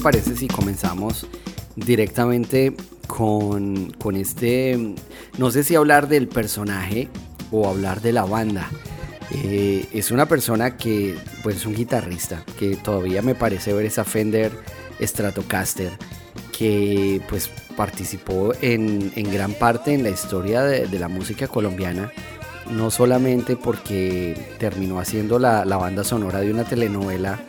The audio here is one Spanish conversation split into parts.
parece si comenzamos directamente con, con este, no sé si hablar del personaje o hablar de la banda? Eh, es una persona que, pues es un guitarrista, que todavía me parece ver esa Fender Stratocaster, que pues participó en, gran parte en la historia de, la música colombiana, no solamente porque terminó haciendo la, banda sonora de una telenovela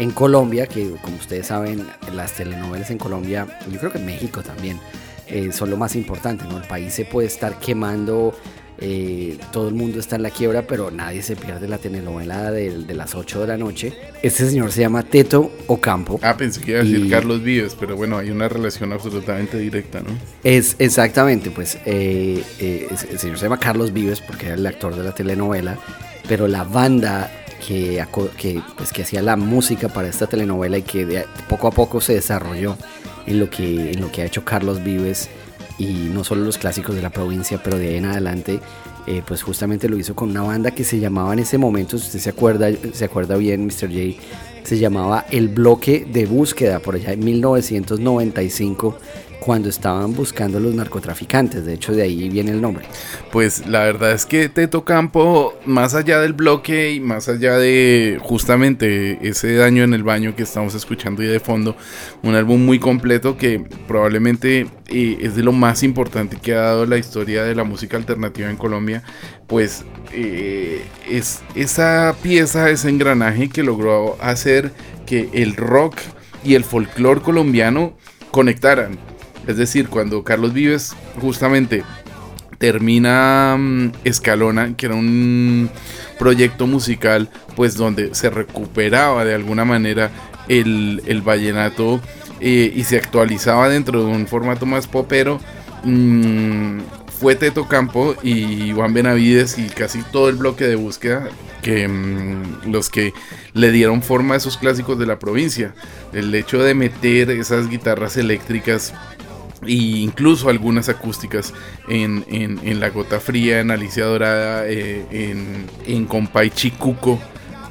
en Colombia, que como ustedes saben, las telenovelas en Colombia, yo creo que en México también, eh, son lo más importante, ¿no? El país se puede estar quemando eh, todo el mundo está en la quiebra, pero nadie se pierde la telenovela de, de, las 8 de la noche. Este señor se llama Teto Ocampo. Ah, pensé que iba a decir Carlos Vives, pero bueno, hay una relación absolutamente directa, ¿no? Es exactamente, pues eh, el señor se llama Carlos Vives porque era el actor de la telenovela, pero la banda que, que, pues, que hacía la música para esta telenovela y que poco a poco se desarrolló en lo que, en lo que ha hecho Carlos Vives y no solo los clásicos de la provincia, pero de ahí en adelante, eh, pues justamente lo hizo con una banda que se llamaba en ese momento, si usted se acuerda, se acuerda bien, Mr. J, se llamaba El Bloque de Búsqueda, por allá en 1995 cuando estaban buscando los narcotraficantes. De hecho, de ahí viene el nombre. Pues la verdad es que Teto Campo, más allá del bloque y más allá de justamente ese daño en el baño que estamos escuchando y de fondo, un álbum muy completo que probablemente eh, es de lo más importante que ha dado la historia de la música alternativa en Colombia, pues eh, es esa pieza, ese engranaje que logró hacer que el rock y el folclore colombiano conectaran es decir, cuando Carlos Vives justamente termina mm, Escalona, que era un proyecto musical, pues donde se recuperaba de alguna manera el, vallenato eh, y se actualizaba dentro de un formato más popero. Mm, fue Teto Campo y Juan Benavides y casi todo el bloque de búsqueda que mm, los que le dieron forma a esos clásicos de la provincia. El hecho de meter esas guitarras eléctricas e incluso algunas acústicas en, en, La Gota Fría, en Alicia Dorada, eh, en, en Compay Chicuco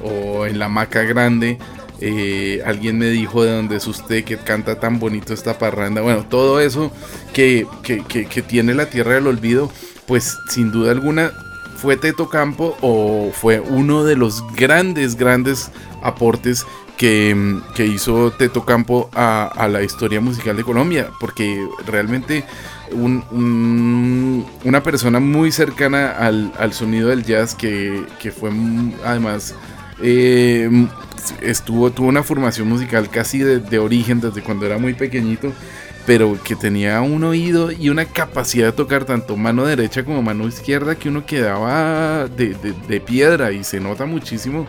o en La Maca Grande. Eh, alguien me dijo de dónde es usted que canta tan bonito esta parranda. Bueno, todo eso que, que, que tiene la tierra del olvido, pues sin duda alguna fue Teto Campo o fue uno de los grandes, grandes aportes que, hizo Teto Campo a, la historia musical de Colombia, porque realmente una persona muy cercana al, sonido del jazz que, fue además... Eh, estuvo, tuvo una formación musical casi de, origen desde cuando era muy pequeñito, pero que tenía un oído y una capacidad de tocar tanto mano derecha como mano izquierda que uno quedaba de, de piedra y se nota muchísimo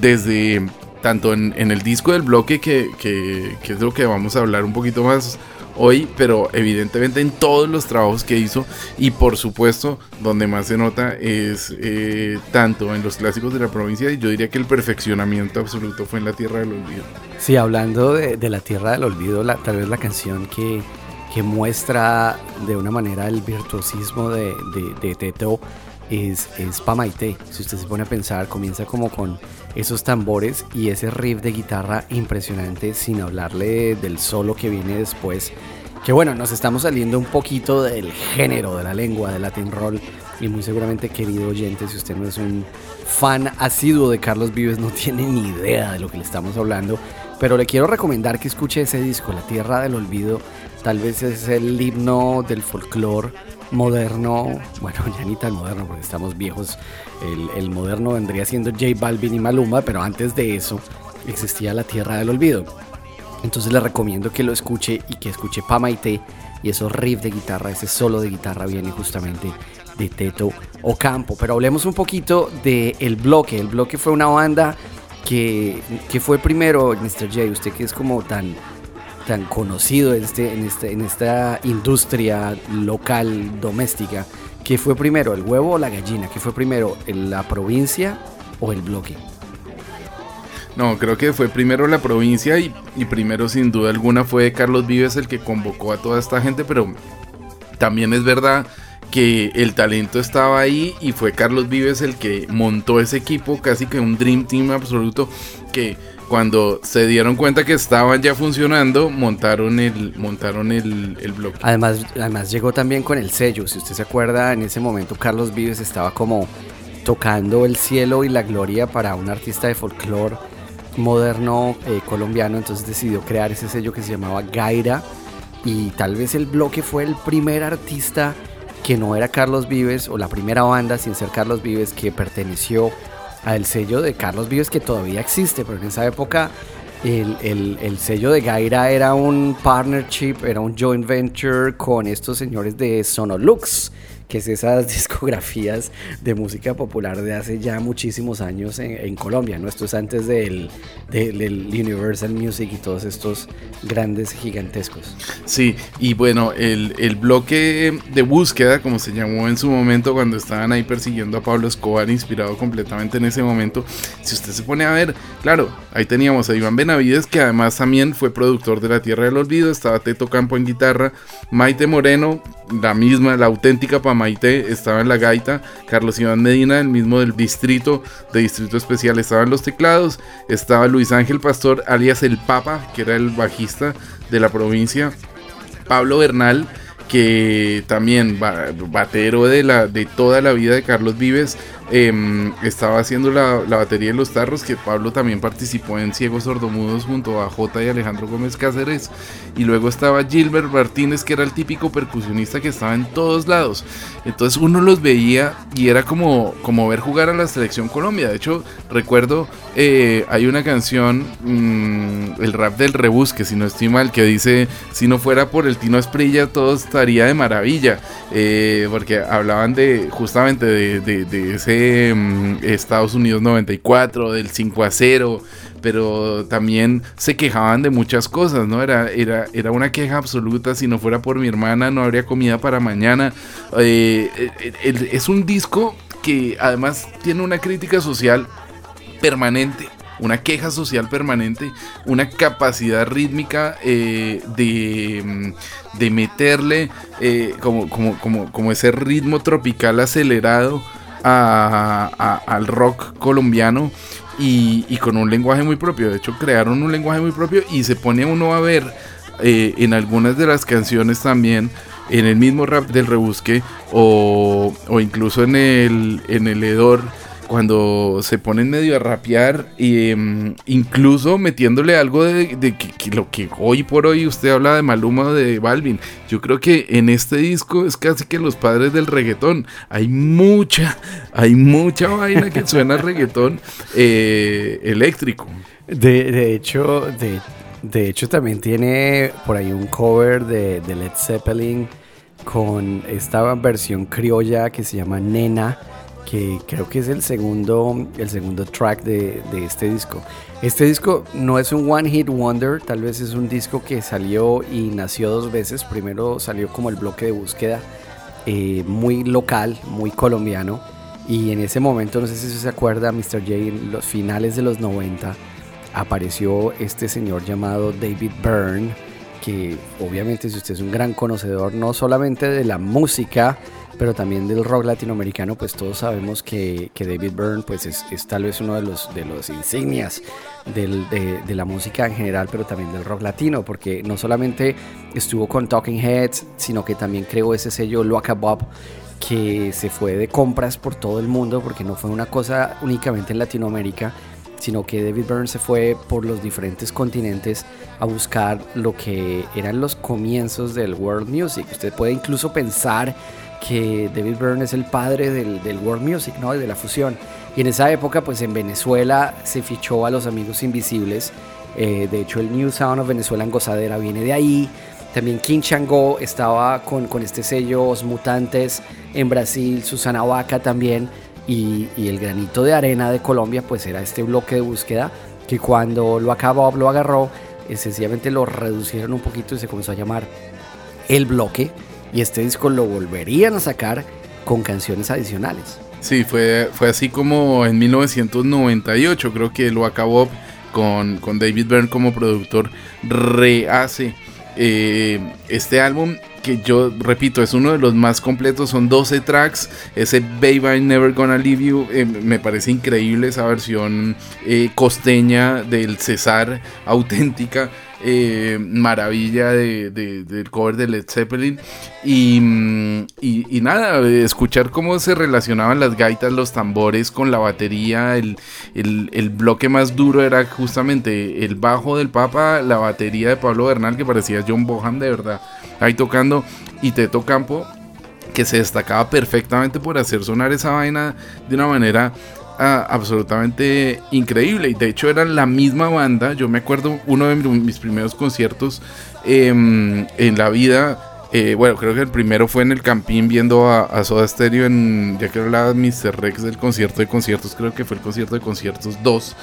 desde tanto en, el disco del bloque, que, es lo que vamos a hablar un poquito más hoy, pero evidentemente en todos los trabajos que hizo y por supuesto donde más se nota es eh, tanto en los clásicos de la provincia y yo diría que el perfeccionamiento absoluto fue en la Tierra del Olvido. Sí, hablando de, la Tierra del Olvido, tal vez la canción que, que, muestra de una manera el virtuosismo de, Teto es, es Pamaite. Si usted se pone a pensar, comienza como con esos tambores y ese riff de guitarra impresionante sin hablarle del solo que viene después. Que bueno, nos estamos saliendo un poquito del género de la lengua de Latin Roll y muy seguramente querido oyente, si usted no es un fan asiduo de Carlos Vives no tiene ni idea de lo que le estamos hablando, pero le quiero recomendar que escuche ese disco, La Tierra del Olvido, tal vez es el himno del folclore moderno, bueno, ya ni tan moderno porque estamos viejos, el, moderno vendría siendo J Balvin y Maluma, pero antes de eso existía la Tierra del Olvido. Entonces le recomiendo que lo escuche y que escuche Pamaite y esos riffs de guitarra, ese solo de guitarra viene justamente de Teto Ocampo. Pero hablemos un poquito del el bloque. El bloque fue una banda que, que fue primero, Mr. J, usted que es como tan tan conocido en, este, en, este, en esta industria local doméstica, ¿qué fue primero, el huevo o la gallina? ¿Qué fue primero, la provincia o el bloque? No, creo que fue primero la provincia y, primero sin duda alguna fue Carlos Vives el que convocó a toda esta gente, pero también es verdad que el talento estaba ahí y fue Carlos Vives el que montó ese equipo, casi que un Dream Team absoluto, que cuando se dieron cuenta que estaban ya funcionando, montaron el, montaron el, el bloque. Además, además llegó también con el sello, si usted se acuerda, en ese momento Carlos Vives estaba como tocando el cielo y la gloria para un artista de folclore moderno eh, colombiano, entonces decidió crear ese sello que se llamaba Gaira y tal vez el bloque fue el primer artista que no era Carlos Vives o la primera banda sin ser Carlos Vives que perteneció al sello de Carlos Vives que todavía existe, pero en esa época el, el, sello de Gaira era un partnership, era un joint venture con estos señores de Sonolux que es esas discografías de música popular de hace ya muchísimos años en, Colombia, ¿no? Esto es antes del, del, Universal Music y todos estos grandes gigantescos. Sí, y bueno, el, el, bloque de búsqueda, como se llamó en su momento cuando estaban ahí persiguiendo a Pablo Escobar, inspirado completamente en ese momento, si usted se pone a ver, claro, ahí teníamos a Iván Benavides, que además también fue productor de La Tierra del Olvido, estaba Teto Campo en guitarra, Maite Moreno, la misma, la auténtica Pamaite, estaba en la gaita, Carlos Iván Medina, el mismo del distrito, de distrito especial, estaba en los teclados, estaba Luis Ángel Pastor, alias el Papa, que era el bajista de la provincia, Pablo Bernal, que también batero de, la, de toda la vida de Carlos Vives, Em, estaba haciendo la, batería de los tarros, que Pablo también participó en Ciegos Sordomudos junto a J y Alejandro Gómez Cáceres. Y luego estaba Gilbert Martínez, que era el típico percusionista que estaba en todos lados. Entonces uno los veía y era como, como ver jugar a la selección Colombia. De hecho, recuerdo, eh, hay una canción, mm, el rap del rebus, que si no estoy mal, que dice, si no fuera por el Tino Esprilla, todo estaría de maravilla. Eh, porque hablaban de justamente de ese Mm, Estados Unidos 94, del 5 a 0, pero también se quejaban de muchas cosas, ¿no? Era, era, era una queja absoluta, si no fuera por mi hermana no habría comida para mañana. Eh, eh, es un disco que además tiene una crítica social permanente una queja social permanente, una capacidad rítmica eh, de, mm, de, meterle como, como, como, como, ese ritmo tropical acelerado al rock colombiano y, con un lenguaje muy propio. De hecho, crearon un lenguaje muy propio y se pone uno a ver eh, en algunas de las canciones también, en el mismo rap del rebusque o, o incluso en el, en el hedor cuando se ponen medio a rapear, em, incluso metiéndole algo de, que, lo que hoy por hoy usted habla de Maluma de Balvin. Yo creo que en este disco es casi que los padres del reggaetón. Hay mucha, hay mucha vaina que suena reggaetón eh, eléctrico. De, hecho, de, de, hecho también tiene por ahí un cover de, de Led Zeppelin con esta versión criolla que se llama Nena creo que es el segundo, el segundo track de, de, este disco. Este disco no es un One Hit Wonder, tal vez es un disco que salió y nació dos veces. Primero salió como el bloque de búsqueda, eh, muy local, muy colombiano. Y en ese momento, no sé si se acuerda, Mr. J, en los finales de los 90, apareció este señor llamado David Byrne, que obviamente si usted es un gran conocedor no solamente de la música, pero también del rock latinoamericano, pues todos sabemos que, que David Byrne pues es, es, tal vez uno de los, de los insignias de, la música en general, pero también del rock latino, porque no solamente estuvo con Talking Heads, sino que también creó ese sello Loca Bob que se fue de compras por todo el mundo, porque no fue una cosa únicamente en Latinoamérica, sino que David Byrne se fue por los diferentes continentes a buscar lo que eran los comienzos del world music. Usted puede incluso pensar que David Byrne es el padre del, world music, ¿no? de la fusión. Y en esa época, pues en Venezuela se fichó a los Amigos Invisibles. Eh, de hecho, el New Sound of Venezuela en Gozadera viene de ahí. También King Chango estaba con, con este sello, Os Mutantes en Brasil, Susana Vaca también. Y, el granito de arena de Colombia, pues era este bloque de búsqueda que cuando lo acabó, lo agarró, eh, sencillamente lo reducieron un poquito y se comenzó a llamar El Bloque y este disco lo volverían a sacar con canciones adicionales. Sí, fue, fue así como en 1998, creo que lo acabó con, con David Byrne como productor, rehace eh, este álbum que yo repito, es uno de los más completos, son 12 tracks, ese Baby I'm Never Gonna Leave You, eh, me parece increíble esa versión eh, costeña del César auténtica. Eh, maravilla de, del cover de Led Zeppelin. Y, mm, y, nada, escuchar cómo se relacionaban las gaitas, los tambores con la batería. El, el, bloque más duro era justamente el bajo del Papa, la batería de Pablo Bernal, que parecía John Bohan de verdad, ahí tocando. Y Teto Campo, que se destacaba perfectamente por hacer sonar esa vaina de una manera absolutamente increíble. Y de hecho eran la misma banda. Yo me acuerdo uno de mis primeros conciertos em, en la vida. Eh, bueno, creo que el primero fue en el Campín viendo a, Soda Stereo en, ya que hablaba Mr. Rex del concierto de conciertos, creo que fue el concierto de conciertos 2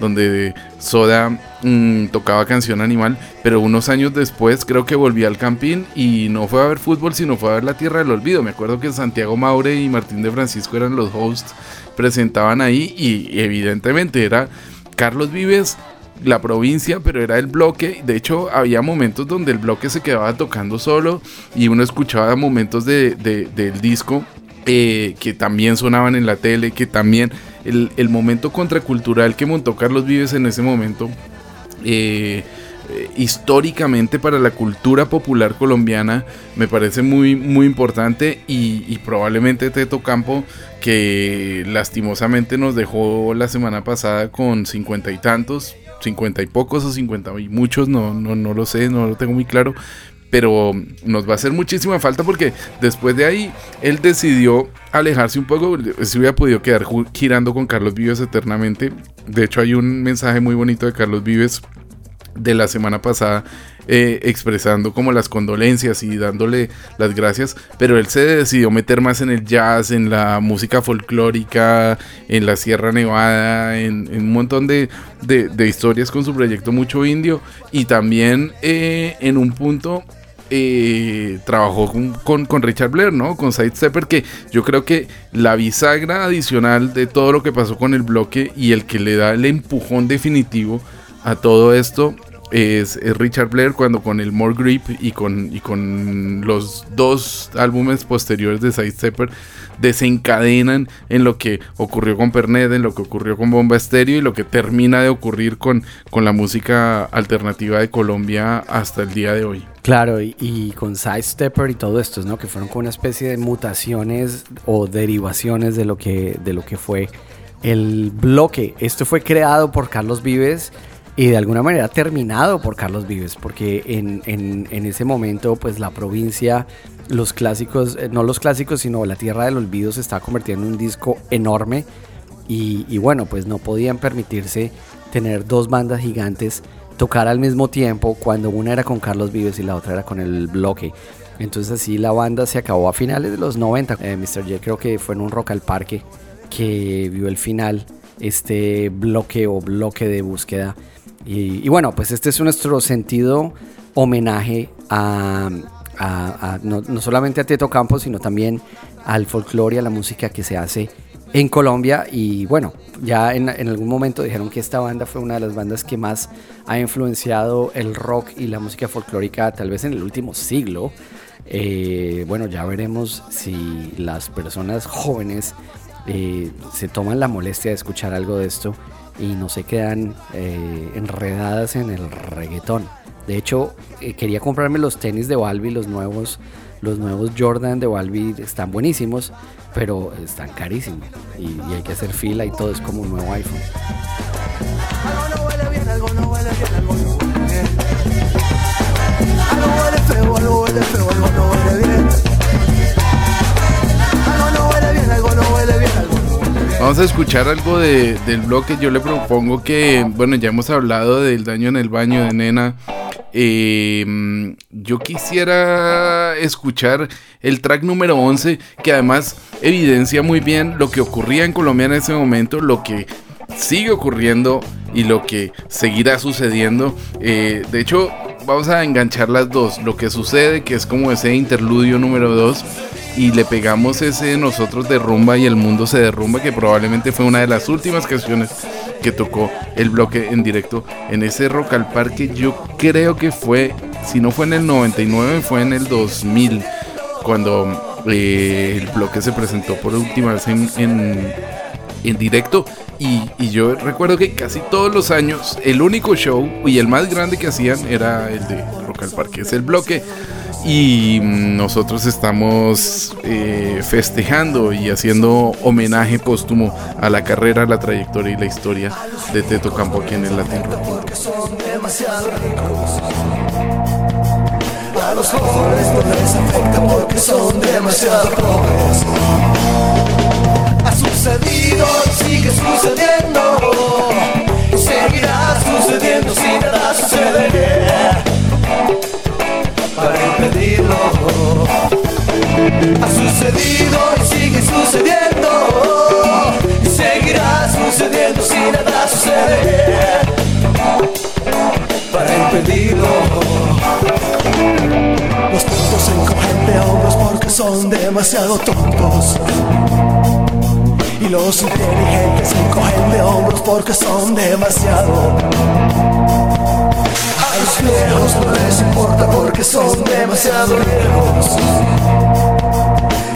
donde Soda mm, tocaba canción animal, pero unos años después creo que volví al Campín y no fue a ver fútbol, sino fue a ver La Tierra del Olvido. Me acuerdo que Santiago Maure y Martín de Francisco eran los hosts, presentaban ahí y evidentemente era Carlos Vives, la provincia, pero era el bloque. De hecho, había momentos donde el bloque se quedaba tocando solo y uno escuchaba momentos de, del disco eh, que también sonaban en la tele, que también el, momento contracultural que montó Carlos Vives en ese momento, eh, históricamente para la cultura popular colombiana, me parece muy, muy importante y, probablemente Teto Campo, que lastimosamente nos dejó la semana pasada con cincuenta y tantos, cincuenta y pocos o cincuenta y muchos, no, no, no lo sé, no lo tengo muy claro, pero nos va a hacer muchísima falta porque después de ahí él decidió alejarse un poco, se hubiera podido quedar girando con Carlos Vives eternamente. De hecho hay un mensaje muy bonito de Carlos Vives de la semana pasada eh, expresando como las condolencias y dándole las gracias, pero él se decidió meter más en el jazz, en la música folclórica, en la Sierra Nevada, en, un montón de, historias con su proyecto Mucho Indio y también eh, en un punto eh, trabajó con, con, Richard Blair, ¿no? Con Sidestepper, que yo creo que la bisagra adicional de todo lo que pasó con el bloque y el que le da el empujón definitivo a todo esto es, Richard Blair cuando con el More Grip y con, y con los dos álbumes posteriores de Sidestepper desencadenan en lo que ocurrió con Pernet, en lo que ocurrió con Bomba Estéreo y lo que termina de ocurrir con, con la música alternativa de Colombia hasta el día de hoy. Claro, y, con Sidestepper y todo esto, ¿no? Que fueron como una especie de mutaciones o derivaciones de lo que, de lo que fue el bloque. Esto fue creado por Carlos Vives y de alguna manera terminado por Carlos Vives, porque en, en, ese momento pues la provincia, los clásicos, eh, no los clásicos, sino la Tierra del Olvido se estaba convirtiendo en un disco enorme y, y bueno, pues no podían permitirse tener dos bandas gigantes tocar al mismo tiempo cuando una era con Carlos Vives y la otra era con el bloque. Entonces así la banda se acabó a finales de los 90. Eh, Mr. J creo que fue en un rock al parque que vio el final, este bloque o bloque de búsqueda y, bueno, pues este es nuestro sentido homenaje a, no, solamente a Teto Campos, sino también al folclore, a la música que se hace en Colombia. Y bueno, ya en, algún momento dijeron que esta banda fue una de las bandas que más ha influenciado el rock y la música folclórica, tal vez en el último siglo. Eh, bueno, ya veremos si las personas jóvenes eh, se toman la molestia de escuchar algo de esto y no se quedan eh, enredadas en el reggaetón. De hecho, eh, quería comprarme los tenis de Balbi, los nuevos, los nuevos Jordan de Balbi están buenísimos, pero están carísimos y, hay que hacer fila y todo es como un nuevo iPhone. Vamos a escuchar algo de, del bloque. Yo le propongo que, bueno, ya hemos hablado del daño en el baño de Nena. Em, yo quisiera escuchar el track número 11, que además evidencia muy bien lo que ocurría en Colombia en ese momento, lo que sigue ocurriendo y lo que seguirá sucediendo. Eh, de hecho, vamos a enganchar las dos. Lo que sucede, que es como ese interludio número 2 y le pegamos ese nosotros de rumba y el mundo se derrumba que probablemente fue una de las últimas canciones que tocó el bloque en directo en ese Rock al Parque yo creo que fue si no fue en el 99, fue en el 2000, cuando eh, el bloque se presentó por última vez en, en, directo. Y, y, yo recuerdo que casi todos los años el único show y el más grande que hacían era el de Rock al Parque. Es el bloque y nosotros estamos eh, festejando y haciendo homenaje póstumo a la carrera, la trayectoria y la historia de Teto Campo aquí en el Latin. A los jóvenes no les afecta porque son demasiado pobres. Ha sucedido sigue sucediendo. Seguirá sucediendo si nada sucede para impedirlo. Ha sucedido y sigue sucediendo. Y seguirá sucediendo si nada sucede. Para impedirlo. Los tontos encogen de hombros porque son demasiado tontos. Y los inteligentes encogen de hombros porque son demasiado los viejos no les importa porque son demasiado viejos.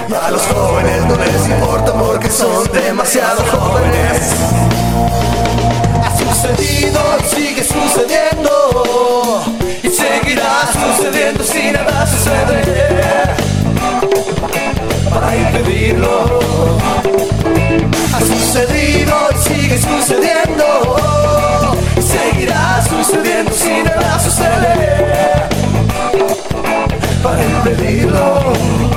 Y a los jóvenes no les importa porque son demasiado jóvenes. Ha sucedido sigue sucediendo. Y seguirá sucediendo si nada sucede. Para impedirlo. Ha sucedido y sigue sucediendo seguirá sucediendo si nada sucede para impedirlo.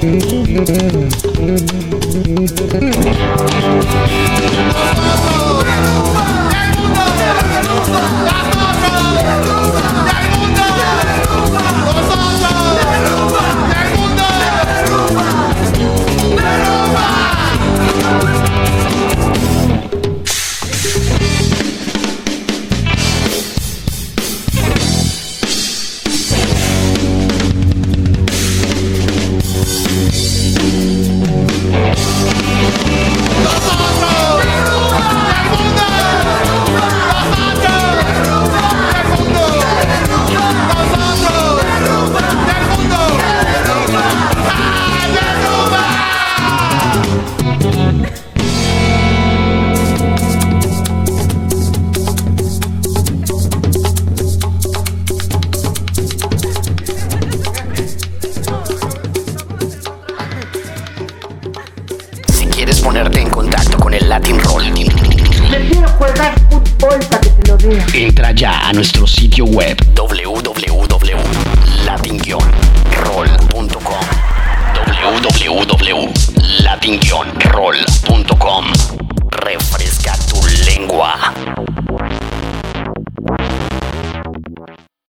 Si